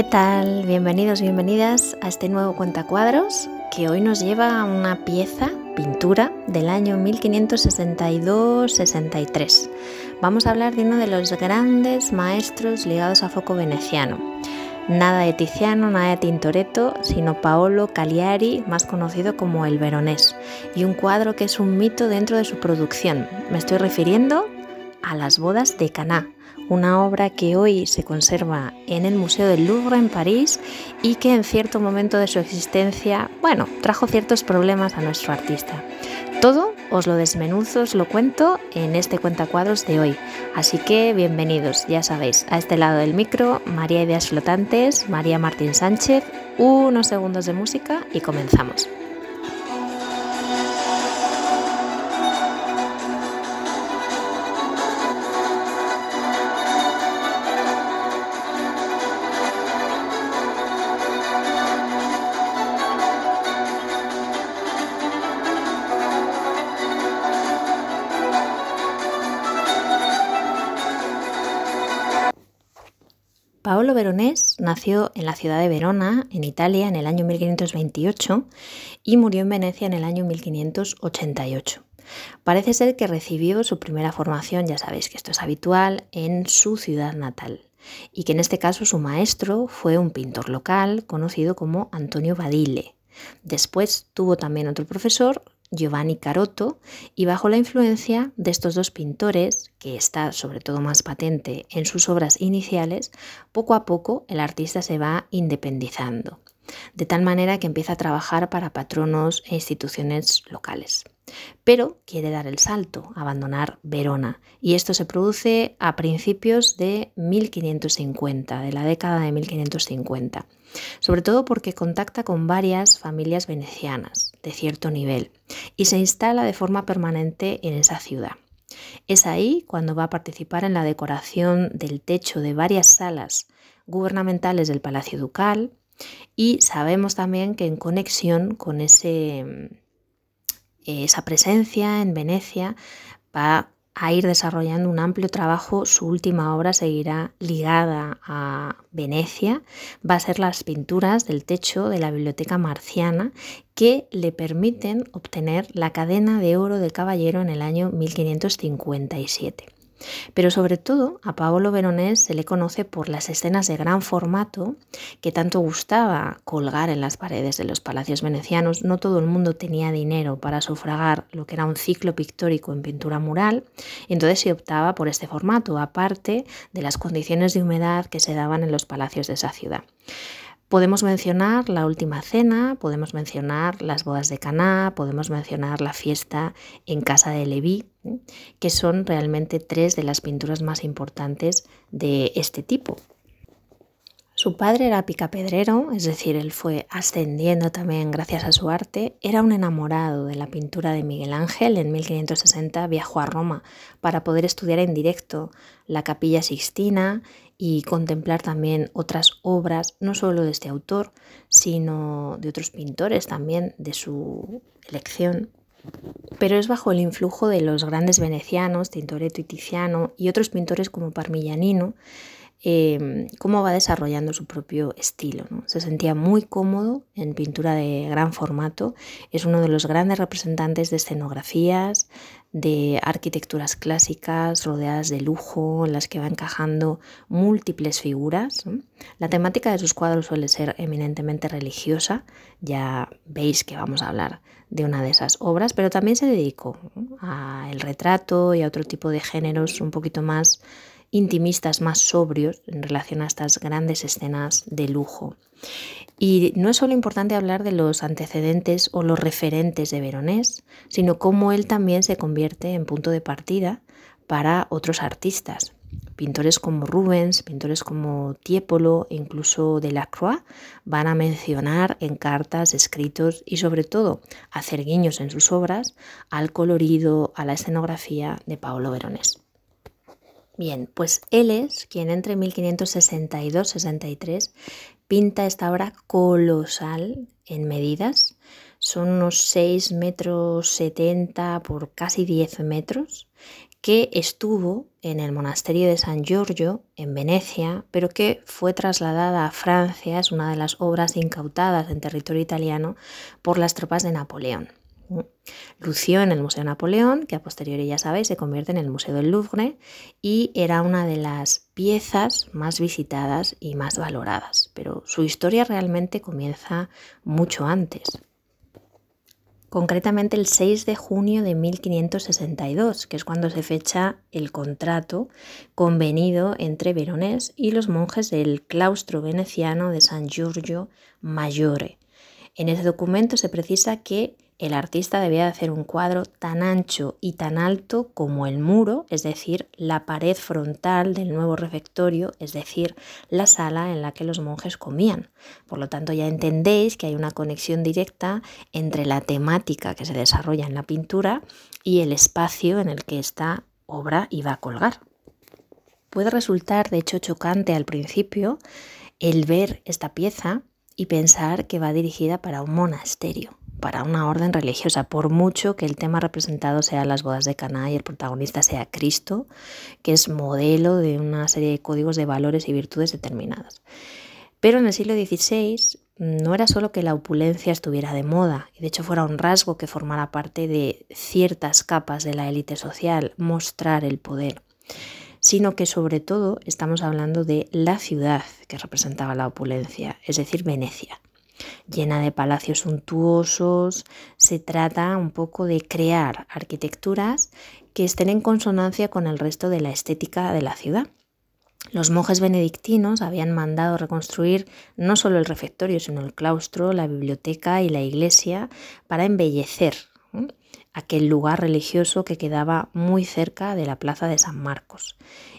¿Qué tal? Bienvenidos, bienvenidas a este nuevo cuentacuadros que hoy nos lleva a una pieza, pintura, del año 1562-63. Vamos a hablar de uno de los grandes maestros ligados a foco veneciano. Nada de Tiziano, nada de Tintoretto, sino Paolo Cagliari, más conocido como el Veronés, y un cuadro que es un mito dentro de su producción. Me estoy refiriendo a las bodas de Caná, una obra que hoy se conserva en el Museo del Louvre en París y que en cierto momento de su existencia, bueno, trajo ciertos problemas a nuestro artista. Todo os lo desmenuzo, os lo cuento en este cuentacuadros de hoy. Así que bienvenidos, ya sabéis, a este lado del micro, María Ideas Flotantes, María Martín Sánchez, unos segundos de música y comenzamos. Nació en la ciudad de Verona, en Italia, en el año 1528 y murió en Venecia en el año 1588. Parece ser que recibió su primera formación, ya sabéis que esto es habitual, en su ciudad natal y que en este caso su maestro fue un pintor local conocido como Antonio Badile. Después tuvo también otro profesor, Giovanni Carotto, y bajo la influencia de estos dos pintores, que está sobre todo más patente en sus obras iniciales, poco a poco el artista se va independizando, de tal manera que empieza a trabajar para patronos e instituciones locales. Pero quiere dar el salto, abandonar Verona, y esto se produce a principios de 1550, de la década de 1550, sobre todo porque contacta con varias familias venecianas de cierto nivel y se instala de forma permanente en esa ciudad. Es ahí cuando va a participar en la decoración del techo de varias salas gubernamentales del Palacio Ducal y sabemos también que en conexión con ese esa presencia en Venecia va a ir desarrollando un amplio trabajo. Su última obra seguirá ligada a Venecia. Va a ser las pinturas del techo de la Biblioteca Marciana que le permiten obtener la cadena de oro de caballero en el año 1557. Pero sobre todo a Paolo Veronés se le conoce por las escenas de gran formato que tanto gustaba colgar en las paredes de los palacios venecianos. No todo el mundo tenía dinero para sufragar lo que era un ciclo pictórico en pintura mural, entonces se optaba por este formato, aparte de las condiciones de humedad que se daban en los palacios de esa ciudad. Podemos mencionar la última cena, podemos mencionar las bodas de Caná, podemos mencionar la fiesta en casa de Leví, que son realmente tres de las pinturas más importantes de este tipo. Su padre era picapedrero, es decir, él fue ascendiendo también gracias a su arte. Era un enamorado de la pintura de Miguel Ángel. En 1560 viajó a Roma para poder estudiar en directo la Capilla Sixtina y contemplar también otras obras, no solo de este autor, sino de otros pintores también de su elección. Pero es bajo el influjo de los grandes venecianos, Tintoretto y Tiziano, y otros pintores como Parmigianino, Em, cómo va desarrollando su propio estilo. Se sentía muy cómodo en pintura de gran formato, es uno de los grandes representantes de escenografías, de arquitecturas clásicas rodeadas de lujo, en las que va encajando múltiples figuras. La temática de sus cuadros suele ser eminentemente religiosa, ya veis que vamos a hablar de una de esas obras, pero también se dedicó al retrato y a otro tipo de géneros un poquito más intimistas más sobrios en relación a estas grandes escenas de lujo. Y no es solo importante hablar de los antecedentes o los referentes de Veronés, sino cómo él también se convierte en punto de partida para otros artistas. Pintores como Rubens, pintores como Tiepolo e incluso Delacroix van a mencionar en cartas, escritos y sobre todo hacer guiños en sus obras al colorido, a la escenografía de Paolo Veronés. Bien, pues él es quien entre 1562-63 pinta esta obra colosal en medidas. Son unos 6 metros 70 por casi 10 metros que estuvo en el monasterio de San Giorgio, en Venecia, pero que fue trasladada a Francia, es una de las obras incautadas en territorio italiano por las tropas de Napoleón. Lució en el Museo Napoleón, que a posteriori ya sabéis se convierte en el Museo del Louvre, y era una de las piezas más visitadas y más valoradas. Pero su historia realmente comienza mucho antes concretamente el 6 de junio de 1562, que es cuando se fecha el contrato convenido entre Veronés y los monjes del claustro veneciano de San Giorgio Maggiore. En ese documento se precisa que el artista debía de hacer un cuadro tan ancho y tan alto como el muro, es decir, la pared frontal del nuevo refectorio, es decir, la sala en la que los monjes comían. Por lo tanto, ya entendéis que hay una conexión directa entre la temática que se desarrolla en la pintura y el espacio en el que esta obra iba a colgar. Puede resultar, de hecho, chocante al principio el ver esta pieza y pensar que va dirigida para un monasterio para una orden religiosa, por mucho que el tema representado sea las bodas de Caná y el protagonista sea Cristo, que es modelo de una serie de códigos de valores y virtudes determinadas. Pero en el siglo XVI no era solo que la opulencia estuviera de moda, y de hecho fuera un rasgo que formara parte de ciertas capas de la élite social, mostrar el poder, sino que sobre todo estamos hablando de la ciudad que representaba la opulencia, es decir, Venecia llena de palacios suntuosos. Se trata un poco de crear arquitecturas que estén en consonancia con el resto de la estética de la ciudad. Los monjes benedictinos habían mandado reconstruir no solo el refectorio, sino el claustro, la biblioteca y la iglesia para embellecer aquel lugar religioso que quedaba muy cerca de la plaza de San Marcos.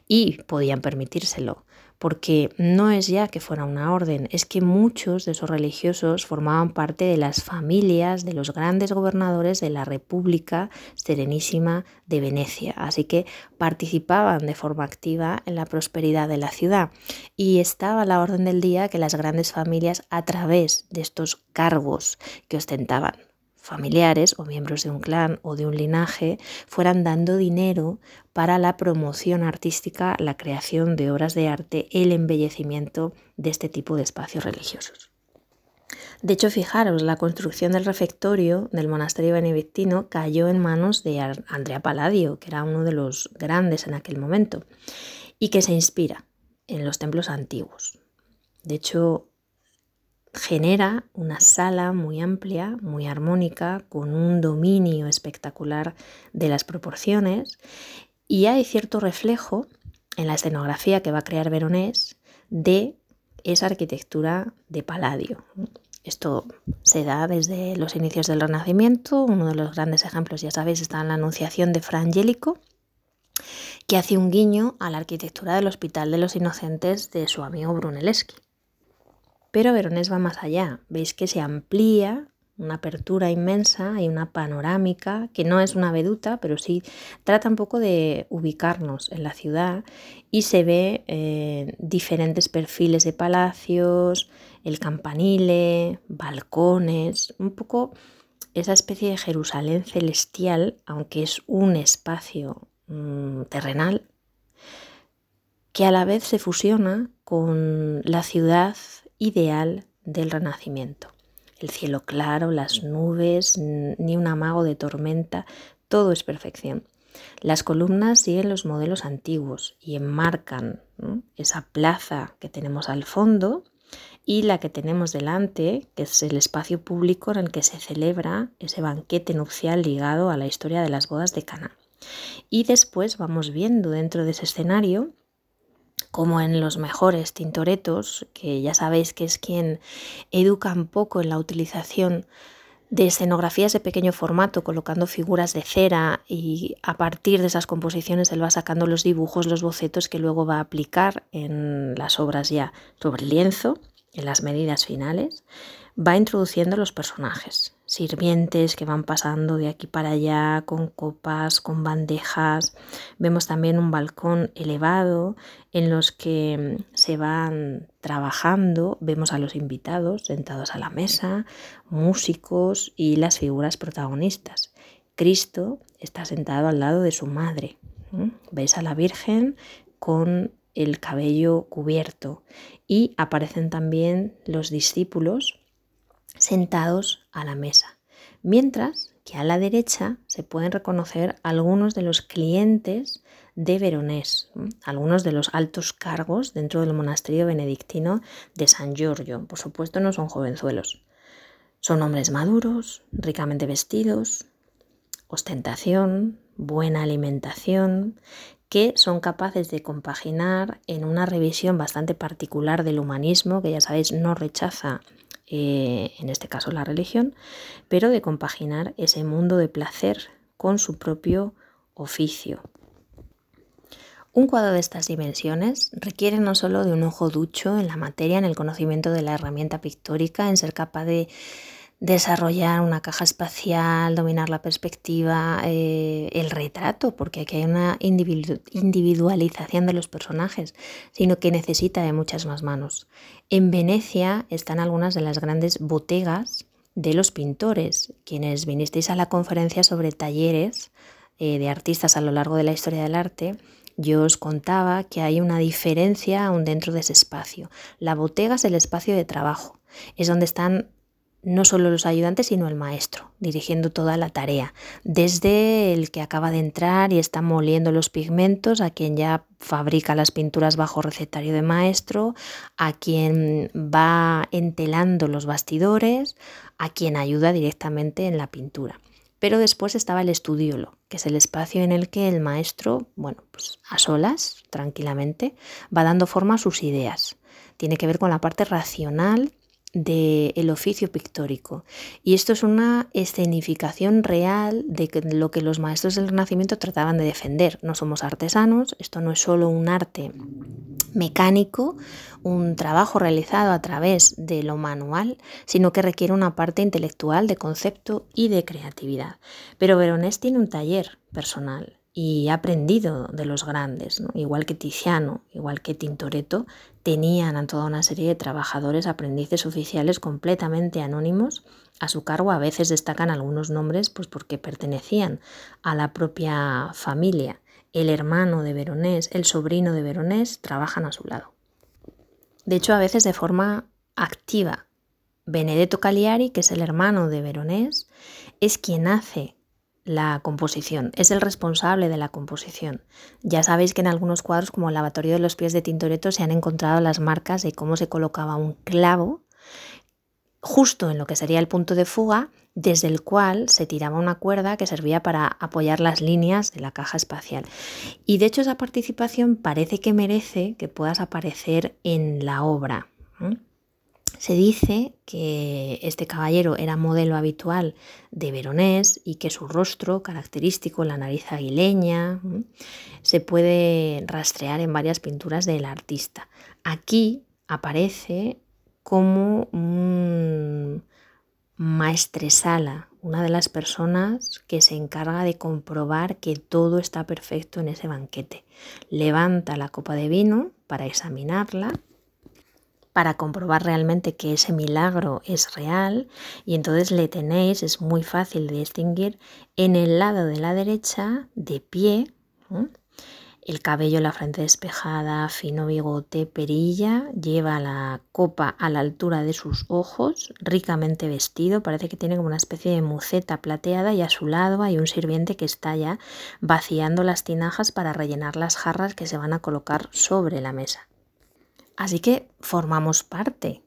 Y podían permitírselo, porque no es ya que fuera una orden, es que muchos de esos religiosos formaban parte de las familias de los grandes gobernadores de la República Serenísima de Venecia, así que participaban de forma activa en la prosperidad de la ciudad. Y estaba a la orden del día que las grandes familias a través de estos cargos que ostentaban familiares o miembros de un clan o de un linaje fueran dando dinero para la promoción artística, la creación de obras de arte, el embellecimiento de este tipo de espacios religiosos. De hecho, fijaros, la construcción del refectorio del monasterio benedictino cayó en manos de Andrea Palladio, que era uno de los grandes en aquel momento, y que se inspira en los templos antiguos. De hecho, genera una sala muy amplia, muy armónica, con un dominio espectacular de las proporciones y hay cierto reflejo en la escenografía que va a crear Veronés de esa arquitectura de Palladio. Esto se da desde los inicios del Renacimiento. Uno de los grandes ejemplos, ya sabéis, está en la Anunciación de Fra Angelico, que hace un guiño a la arquitectura del Hospital de los Inocentes de su amigo Brunelleschi. Pero Veronés va más allá. Veis que se amplía una apertura inmensa y una panorámica que no es una veduta, pero sí trata un poco de ubicarnos en la ciudad y se ve eh, diferentes perfiles de palacios, el campanile, balcones, un poco esa especie de Jerusalén celestial, aunque es un espacio mm, terrenal, que a la vez se fusiona con la ciudad ideal del Renacimiento. El cielo claro, las nubes, ni un amago de tormenta, todo es perfección. Las columnas siguen los modelos antiguos y enmarcan esa plaza que tenemos al fondo y la que tenemos delante, que es el espacio público en el que se celebra ese banquete nupcial ligado a la historia de las bodas de Cana. Y después vamos viendo dentro de ese escenario como en los mejores tintoretos, que ya sabéis que es quien educa un poco en la utilización de escenografías de pequeño formato, colocando figuras de cera y a partir de esas composiciones él va sacando los dibujos, los bocetos que luego va a aplicar en las obras ya sobre el lienzo, en las medidas finales, va introduciendo los personajes, sirvientes que van pasando de aquí para allá con copas, con bandejas. Vemos también un balcón elevado en los que mm, se van trabajando. Vemos a los invitados sentados a la mesa, músicos y las figuras protagonistas. Cristo está sentado al lado de su madre. Veis a la Virgen con el cabello cubierto y aparecen también los discípulos sentados a la mesa. Mientras que a la derecha se pueden reconocer algunos de los clientes de Veronés, algunos de los altos cargos dentro del monasterio benedictino de San Giorgio. Por supuesto no son jovenzuelos. Son hombres maduros, ricamente vestidos, ostentación, buena alimentación, que son capaces de compaginar en una revisión bastante particular del humanismo, que ya sabéis no rechaza eh, en este caso la religión, pero de compaginar ese mundo de placer con su propio oficio. Un cuadro de estas dimensiones requiere no solo de un ojo ducho en la materia, en el conocimiento de la herramienta pictórica, en ser capaz de desarrollar una caja espacial, dominar la perspectiva, eh, el retrato, porque aquí hay una individualización de los personajes, sino que necesita de muchas más manos. En Venecia están algunas de las grandes botegas de los pintores, quienes vinisteis a la conferencia sobre talleres eh, de artistas a lo largo de la historia del arte. Yo os contaba que hay una diferencia aún dentro de ese espacio. La botega es el espacio de trabajo, es donde están no solo los ayudantes, sino el maestro, dirigiendo toda la tarea, desde el que acaba de entrar y está moliendo los pigmentos, a quien ya fabrica las pinturas bajo recetario de maestro, a quien va entelando los bastidores, a quien ayuda directamente en la pintura. Pero después estaba el estudiolo, que es el espacio en el que el maestro, bueno, pues a solas, tranquilamente, va dando forma a sus ideas. Tiene que ver con la parte racional del oficio pictórico. Y esto es una escenificación real de lo que los maestros del Renacimiento trataban de defender. No somos artesanos, esto no es solo un arte mecánico, un trabajo realizado a través de lo manual, sino que requiere una parte intelectual de concepto y de creatividad. Pero Veronés tiene un taller personal y ha aprendido de los grandes, igual que Tiziano, igual que Tintoretto, tenían a toda una serie de trabajadores, aprendices oficiales completamente anónimos a su cargo. A veces destacan algunos nombres pues porque pertenecían a la propia familia. El hermano de Veronés, el sobrino de Veronés, trabajan a su lado. De hecho, a veces de forma activa. Benedetto Cagliari, que es el hermano de Veronés, es quien hace la composición, es el responsable de la composición. Ya sabéis que en algunos cuadros como el lavatorio de los pies de Tintoretto se han encontrado las marcas de cómo se colocaba un clavo justo en lo que sería el punto de fuga, desde el cual se tiraba una cuerda que servía para apoyar las líneas de la caja espacial. Y de hecho esa participación parece que merece que puedas aparecer en la obra. Se dice que este caballero era modelo habitual de Veronés y que su rostro característico, la nariz aguileña, se puede rastrear en varias pinturas del artista. Aquí aparece como un maestresala, una de las personas que se encarga de comprobar que todo está perfecto en ese banquete. Levanta la copa de vino para examinarla para comprobar realmente que ese milagro es real y entonces le tenéis, es muy fácil de distinguir, en el lado de la derecha, de pie, el cabello, la frente despejada, fino bigote, perilla, lleva la copa a la altura de sus ojos, ricamente vestido, parece que tiene como una especie de muceta plateada y a su lado hay un sirviente que está ya vaciando las tinajas para rellenar las jarras que se van a colocar sobre la mesa. Así que formamos parte,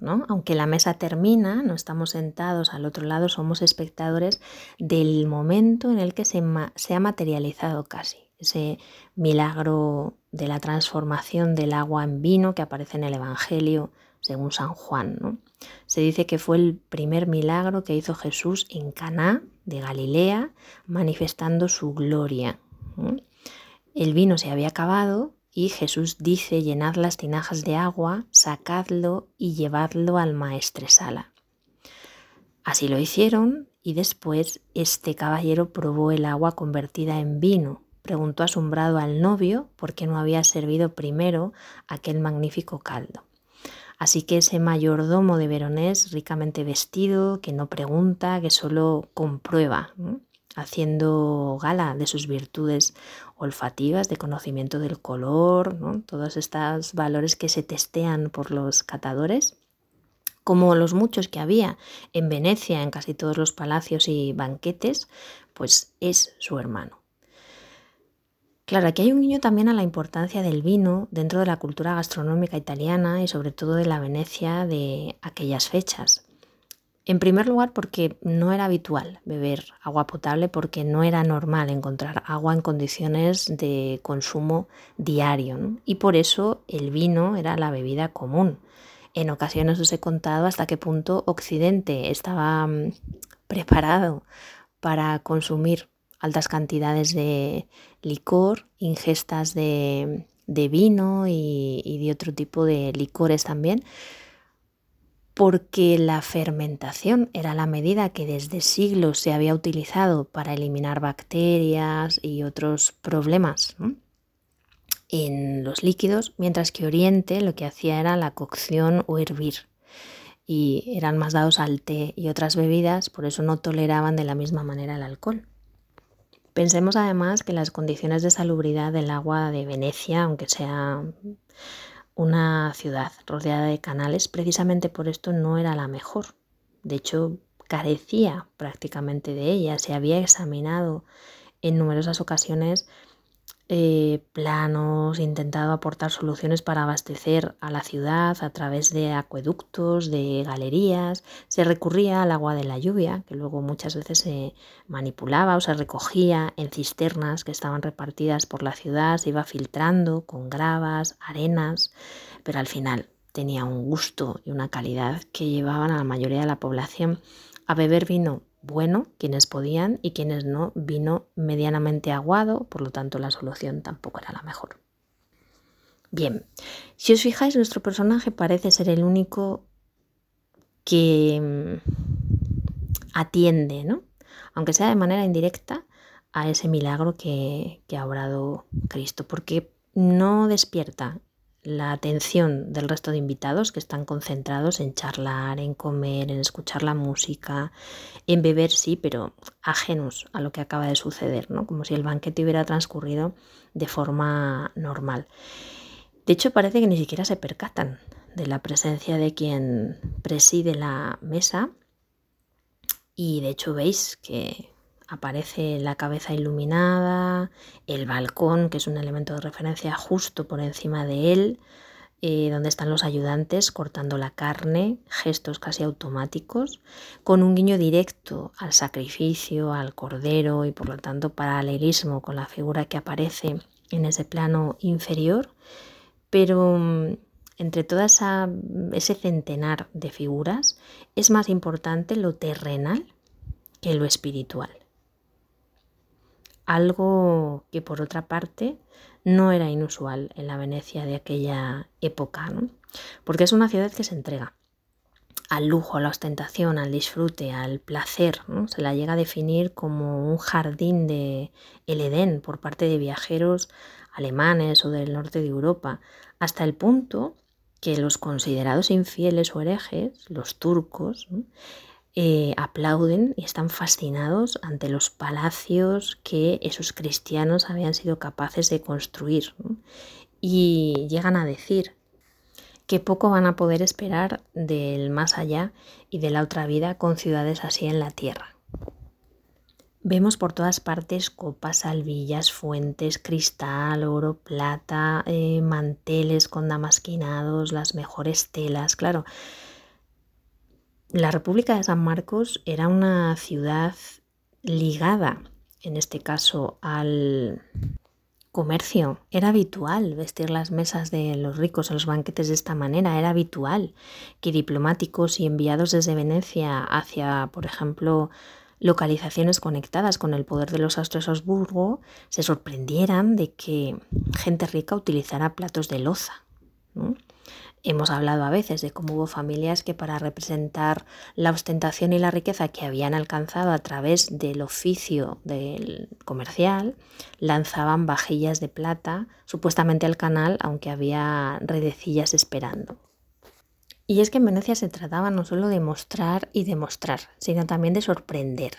¿no? Aunque la mesa termina, no estamos sentados al otro lado, somos espectadores del momento en el que se, ha materializado casi ese milagro de la transformación del agua en vino que aparece en el Evangelio según San Juan. ¿no? Se dice que fue el primer milagro que hizo Jesús en Caná de Galilea, manifestando su gloria. El vino se había acabado y Jesús dice, llenad las tinajas de agua, sacadlo y llevadlo al maestresala. Así lo hicieron y después este caballero probó el agua convertida en vino. Preguntó asombrado al novio por qué no había servido primero aquel magnífico caldo. Así que ese mayordomo de Veronés, ricamente vestido, que no pregunta, que solo comprueba, haciendo gala de sus virtudes olfativas, de conocimiento del color, todos estos valores que se testean por los catadores, como los muchos que había en Venecia, en casi todos los palacios y banquetes, pues es su hermano. Claro, aquí hay un guiño también a la importancia del vino dentro de la cultura gastronómica italiana y sobre todo de la Venecia de aquellas fechas. En primer lugar, porque no era habitual beber agua potable, porque no era normal encontrar agua en condiciones de consumo diario. Y por eso el vino era la bebida común. En ocasiones os he contado hasta qué punto Occidente estaba mm, preparado para consumir altas cantidades de licor, ingestas de, vino y, de otro tipo de licores también, porque la fermentación era la medida que desde siglos se había utilizado para eliminar bacterias y otros problemas en los líquidos, mientras que Oriente lo que hacía era la cocción o hervir y eran más dados al té y otras bebidas, por eso no toleraban de la misma manera el alcohol. Pensemos además que las condiciones de salubridad del agua de Venecia, aunque sea una ciudad rodeada de canales, precisamente por esto no era la mejor. De hecho, carecía prácticamente de ella. Se había examinado en numerosas ocasiones eh, planos, intentado aportar soluciones para abastecer a la ciudad a través de acueductos, de galerías. Se recurría al agua de la lluvia, que luego muchas veces se manipulaba o se recogía en cisternas que estaban repartidas por la ciudad, se iba filtrando con gravas, arenas, pero al final tenía un gusto y una calidad que llevaban a la mayoría de la población a beber vino bueno quienes podían y quienes no vino medianamente aguado, por lo tanto la solución tampoco era la mejor. Bien, si os fijáis, nuestro personaje parece ser el único que mm, atiende, ¿no? aunque sea de manera indirecta, a ese milagro que, que ha obrado Cristo, porque no despierta la atención del resto de invitados que están concentrados en charlar, en comer, en escuchar la música, en beber, sí, pero ajenos a lo que acaba de suceder, ¿no? Como si el banquete hubiera transcurrido de forma normal. De hecho, parece que ni siquiera se percatan de la presencia de quien preside la mesa y de hecho veis que aparece la cabeza iluminada, el balcón, que es un elemento de referencia justo por encima de él, eh, donde están los ayudantes cortando la carne, gestos casi automáticos, con un guiño directo al sacrificio, al cordero y por lo tanto paralelismo con la figura que aparece en ese plano inferior, pero mm, entre todo ese centenar de figuras es más importante lo terrenal que lo espiritual algo que por otra parte no era inusual en la Venecia de aquella época, porque es una ciudad que se entrega al lujo, a la ostentación, al disfrute, al placer. Se la llega a definir como un jardín de el Edén por parte de viajeros alemanes o del norte de Europa, hasta el punto que los considerados infieles o herejes, los turcos, eh, aplauden y están fascinados ante los palacios que esos cristianos habían sido capaces de construir. Y llegan a decir que poco van a poder esperar del más allá y de la otra vida con ciudades así en la tierra. Vemos por todas partes copas, albillas, fuentes, cristal, oro, plata, eh, manteles con damasquinados, las mejores telas. Claro, la República de San Marcos era una ciudad ligada, en este caso, al comercio. Era habitual vestir las mesas de los ricos en los banquetes de esta manera. Era habitual que diplomáticos y enviados desde Venecia hacia, por ejemplo, localizaciones conectadas con el poder de los Habsburgo se sorprendieran de que gente rica utilizara platos de loza. Hemos hablado a veces de cómo hubo familias que para representar la ostentación y la riqueza que habían alcanzado a través del oficio del comercial, lanzaban vajillas de plata supuestamente al canal, aunque había redecillas esperando. Y es que en Venecia se trataba no solo de mostrar y demostrar, sino también de sorprender.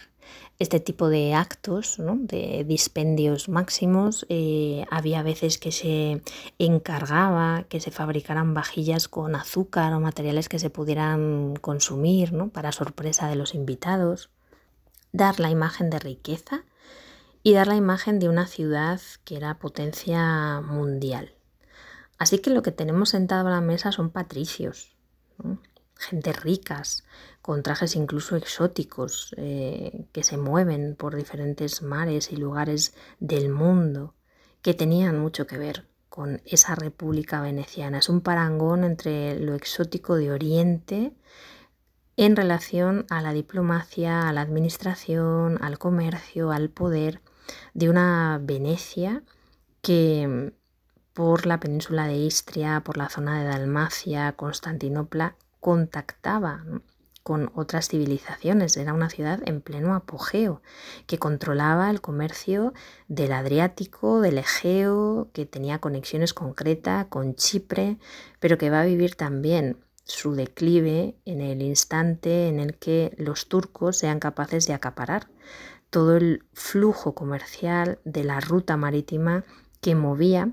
Este tipo de actos, de dispendios máximos, eh, había veces que se encargaba que se fabricaran vajillas con azúcar o materiales que se pudieran consumir para sorpresa de los invitados. Dar la imagen de riqueza y dar la imagen de una ciudad que era potencia mundial. Así que lo que tenemos sentado a la mesa son patricios, gente ricas, con trajes incluso exóticos, eh, que se mueven por diferentes mares y lugares del mundo, que tenían mucho que ver con esa República Veneciana. Es un parangón entre lo exótico de Oriente en relación a la diplomacia, a la administración, al comercio, al poder de una Venecia que por la península de Istria, por la zona de Dalmacia, Constantinopla, contactaba con otras civilizaciones. Era una ciudad en pleno apogeo, que controlaba el comercio del Adriático, del Egeo, que tenía conexiones concretas con Chipre, pero que va a vivir también su declive en el instante en el que los turcos sean capaces de acaparar todo el flujo comercial de la ruta marítima que movía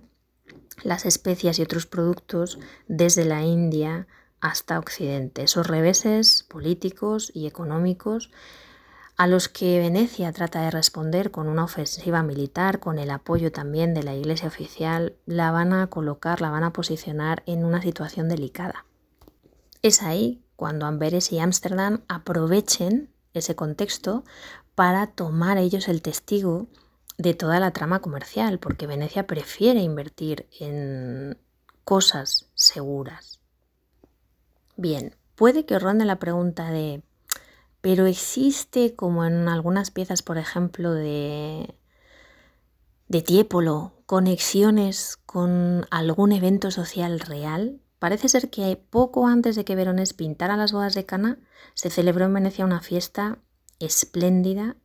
las especias y otros productos desde la India hasta Occidente. Esos reveses políticos y económicos a los que Venecia trata de responder con una ofensiva militar, con el apoyo también de la Iglesia oficial, la van a colocar, la van a posicionar en una situación delicada. Es ahí cuando Amberes y Ámsterdam aprovechen ese contexto para tomar ellos el testigo de toda la trama comercial, porque Venecia prefiere invertir en cosas seguras. Bien, puede que ronde la pregunta de, pero existe como en algunas piezas, por ejemplo, de, de Tiepolo, conexiones con algún evento social real. Parece ser que poco antes de que Veronés pintara las bodas de Cana, se celebró en Venecia una fiesta espléndida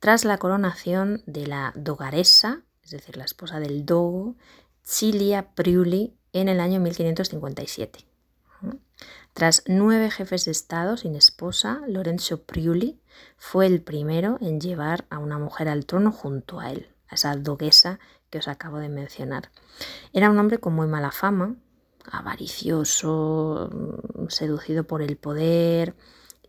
tras la coronación de la dogaresa, es decir, la esposa del dogo, Cilia Priuli, en el año 1557. Tras nueve jefes de Estado sin esposa, Lorenzo Priuli fue el primero en llevar a una mujer al trono junto a él, a esa doguesa que os acabo de mencionar. Era un hombre con muy mala fama, avaricioso, seducido por el poder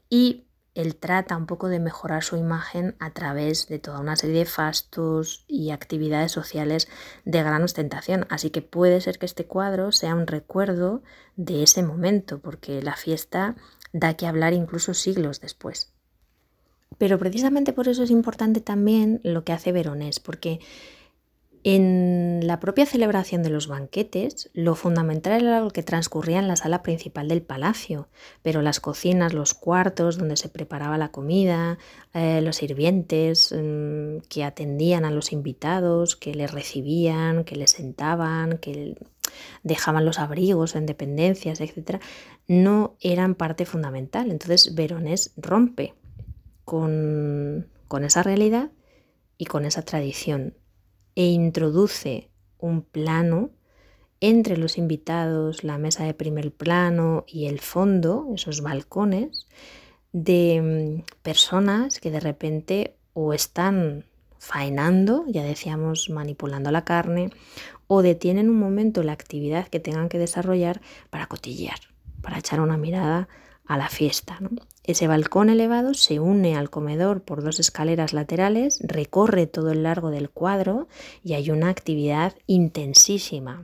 y él trata un poco de mejorar su imagen a través de toda una serie de fastos y actividades sociales de gran ostentación. Así que puede ser que este cuadro sea un recuerdo de ese momento, porque la fiesta da que hablar incluso siglos después. Pero precisamente por eso es importante también lo que hace Veronés, porque en la propia celebración de los banquetes, lo fundamental era lo que transcurría en la sala principal del palacio, pero las cocinas, los cuartos donde se preparaba la comida, eh, los sirvientes mm, que atendían a los invitados, que les recibían, que les sentaban, que dejaban los abrigos en dependencias, etc., no eran parte fundamental. Entonces Veronés rompe con esa realidad y con esa tradición e introduce un plano entre los invitados, la mesa de primer plano y el fondo, esos balcones, de mm, personas que de repente o están faenando, ya decíamos manipulando la carne, o detienen un momento la actividad que tengan que desarrollar para cotillear, para echar una mirada a la fiesta. Ese balcón elevado se une al comedor por dos escaleras laterales, recorre todo el largo del cuadro y hay una actividad intensísima.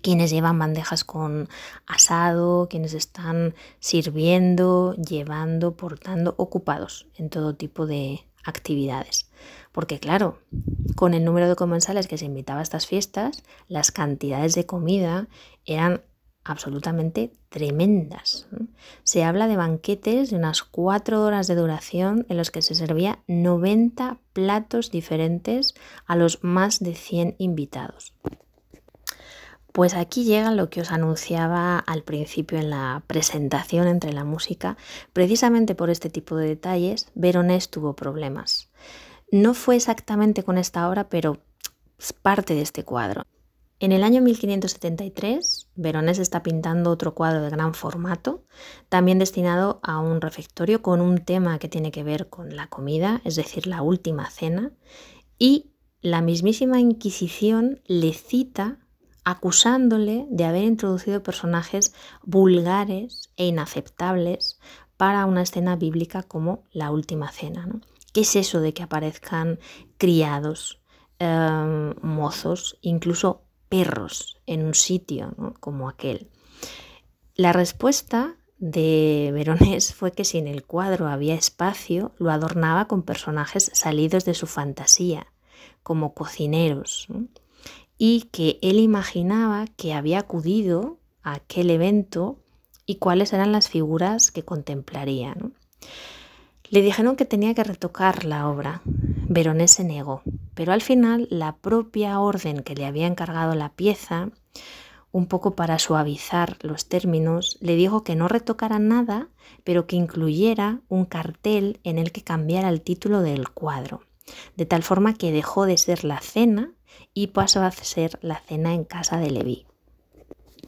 Quienes llevan bandejas con asado, quienes están sirviendo, llevando, portando, ocupados en todo tipo de actividades. Porque claro, con el número de comensales que se invitaba a estas fiestas, las cantidades de comida eran absolutamente tremendas. Se habla de banquetes de unas cuatro horas de duración en los que se servía 90 platos diferentes a los más de 100 invitados. Pues aquí llega lo que os anunciaba al principio en la presentación entre la música. Precisamente por este tipo de detalles, Veronés tuvo problemas. No fue exactamente con esta obra, pero parte de este cuadro. En el año 1573, Veronés está pintando otro cuadro de gran formato, también destinado a un refectorio con un tema que tiene que ver con la comida, es decir, la última cena, y la mismísima Inquisición le cita acusándole de haber introducido personajes vulgares e inaceptables para una escena bíblica como la última cena. ¿Qué es eso de que aparezcan criados, em, mozos, incluso perros en un sitio como aquel? La respuesta de Veronés fue que si en el cuadro había espacio, lo adornaba con personajes salidos de su fantasía, como cocineros, y que él imaginaba que había acudido a aquel evento y cuáles eran las figuras que contemplaría. Le dijeron que tenía que retocar la obra. Veronés se negó, pero al final la propia orden que le había encargado la pieza, un poco para suavizar los términos, le dijo que no retocara nada, pero que incluyera un cartel en el que cambiara el título del cuadro, de tal forma que dejó de ser la cena y pasó a ser la cena en casa de Leví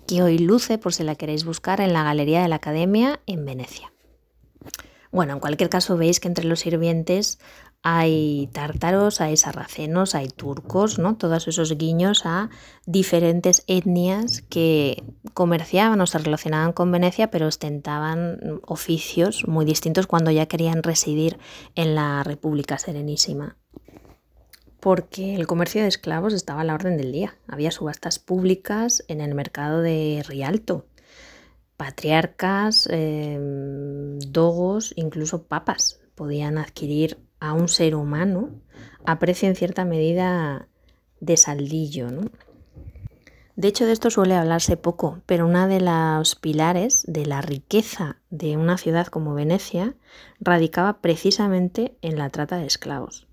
que hoy luce por si la queréis buscar en la Galería de la Academia en Venecia. Bueno, en cualquier caso veis que entre los sirvientes hay tártaros, hay sarracenos, hay turcos, ¿no? Todos esos guiños a diferentes etnias que comerciaban o se relacionaban con Venecia, pero ostentaban oficios muy distintos cuando ya querían residir en la República Serenísima porque el comercio de esclavos estaba a la orden del día. Había subastas públicas en el mercado de Rialto. Patriarcas, em, dogos, incluso papas podían adquirir a un ser humano a precio en cierta medida de saldillo. De hecho, de esto suele hablarse poco, pero una de los pilares de la riqueza de una ciudad como Venecia radicaba precisamente en la trata de esclavos.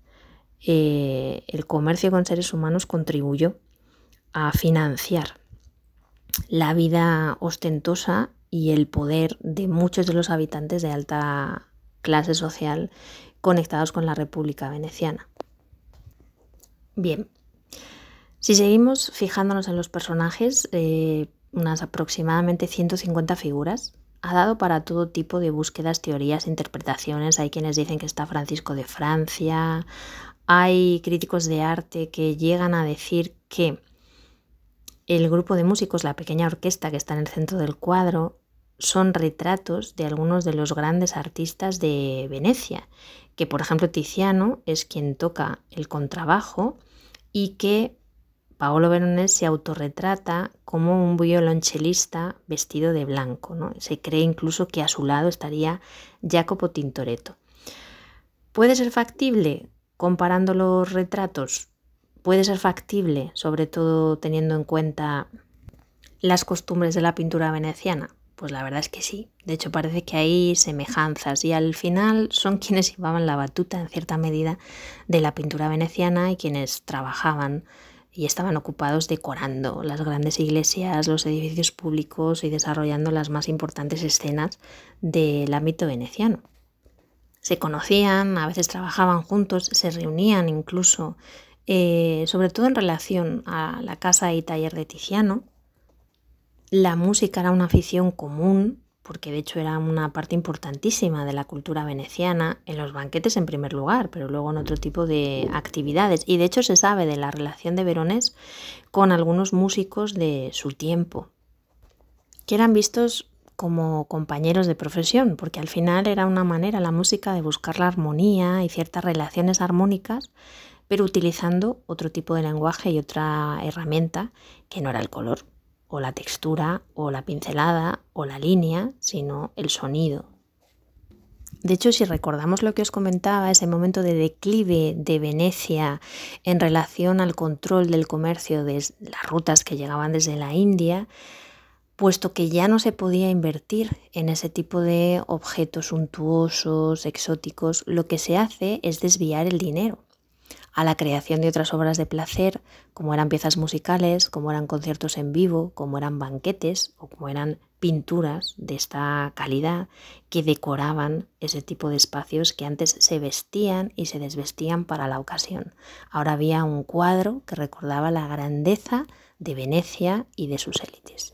Eh, el comercio con seres humanos contribuyó a financiar la vida ostentosa y el poder de muchos de los habitantes de alta clase social conectados con la República Veneciana. Bien, si seguimos fijándonos en los personajes, eh, unas aproximadamente 150 figuras, ha dado para todo tipo de búsquedas, teorías, interpretaciones. Hay quienes dicen que está Francisco de Francia, hay críticos de arte que llegan a decir que el grupo de músicos, la pequeña orquesta que está en el centro del cuadro, son retratos de algunos de los grandes artistas de Venecia, que por ejemplo Tiziano es quien toca el contrabajo y que Paolo Veronese se autorretrata como un violonchelista vestido de blanco. ¿no? Se cree incluso que a su lado estaría Jacopo Tintoretto. ¿Puede ser factible? comparando los retratos puede ser factible, sobre todo teniendo en cuenta las costumbres de la pintura veneciana? Pues la verdad es que sí. De hecho, parece que hay semejanzas y al final son quienes llevaban la batuta en cierta medida de la pintura veneciana y quienes trabajaban y estaban ocupados decorando las grandes iglesias, los edificios públicos y desarrollando las más importantes escenas del ámbito veneciano se conocían, a veces trabajaban juntos, se reunían incluso, eh, sobre todo en relación a la casa y taller de Tiziano. La música era una afición común, porque de hecho era una parte importantísima de la cultura veneciana, en los banquetes en primer lugar, pero luego en otro tipo de actividades. Y de hecho se sabe de la relación de Veronés con algunos músicos de su tiempo, que eran vistos como compañeros de profesión, porque al final era una manera la música de buscar la armonía y ciertas relaciones armónicas, utilizando otro tipo de lenguaje y otra herramienta que no era el color, o la textura, o la pincelada, o la línea, sino el sonido. De hecho, si recordamos lo que os comentaba, ese momento de declive de Venecia en relación al control del comercio de las rutas que llegaban desde la India, puesto que ya no se podía invertir en ese tipo de objetos suntuosos, exóticos, lo que se hace es desviar el dinero a la creación de otras obras de placer, como eran piezas musicales, como eran conciertos en vivo, como eran banquetes o como eran pinturas de esta calidad que decoraban ese tipo de espacios que antes se vestían y se desvestían para la ocasión. Ahora había un cuadro que recordaba la grandeza de Venecia y de sus élites.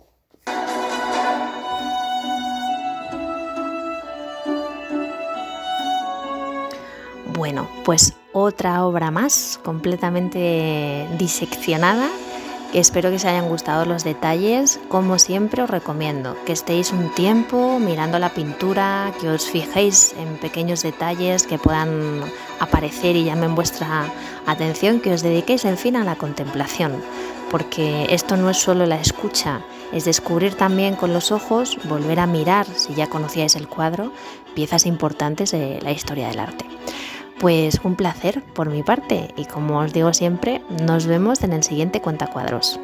Bueno, pues otra obra más completamente diseccionada. Espero que os hayan gustado los detalles. Como siempre os recomiendo que estéis un tiempo mirando la pintura, que os fijéis en pequeños detalles que puedan aparecer y llamen vuestra atención, que os dediquéis en fin a la contemplación, porque esto no es solo la escucha, es descubrir también con los ojos, volver a mirar, si ya conocíais el cuadro, piezas importantes de la historia del arte. Pues un placer por mi parte y como os digo siempre, nos vemos en el siguiente Cuentacuadros.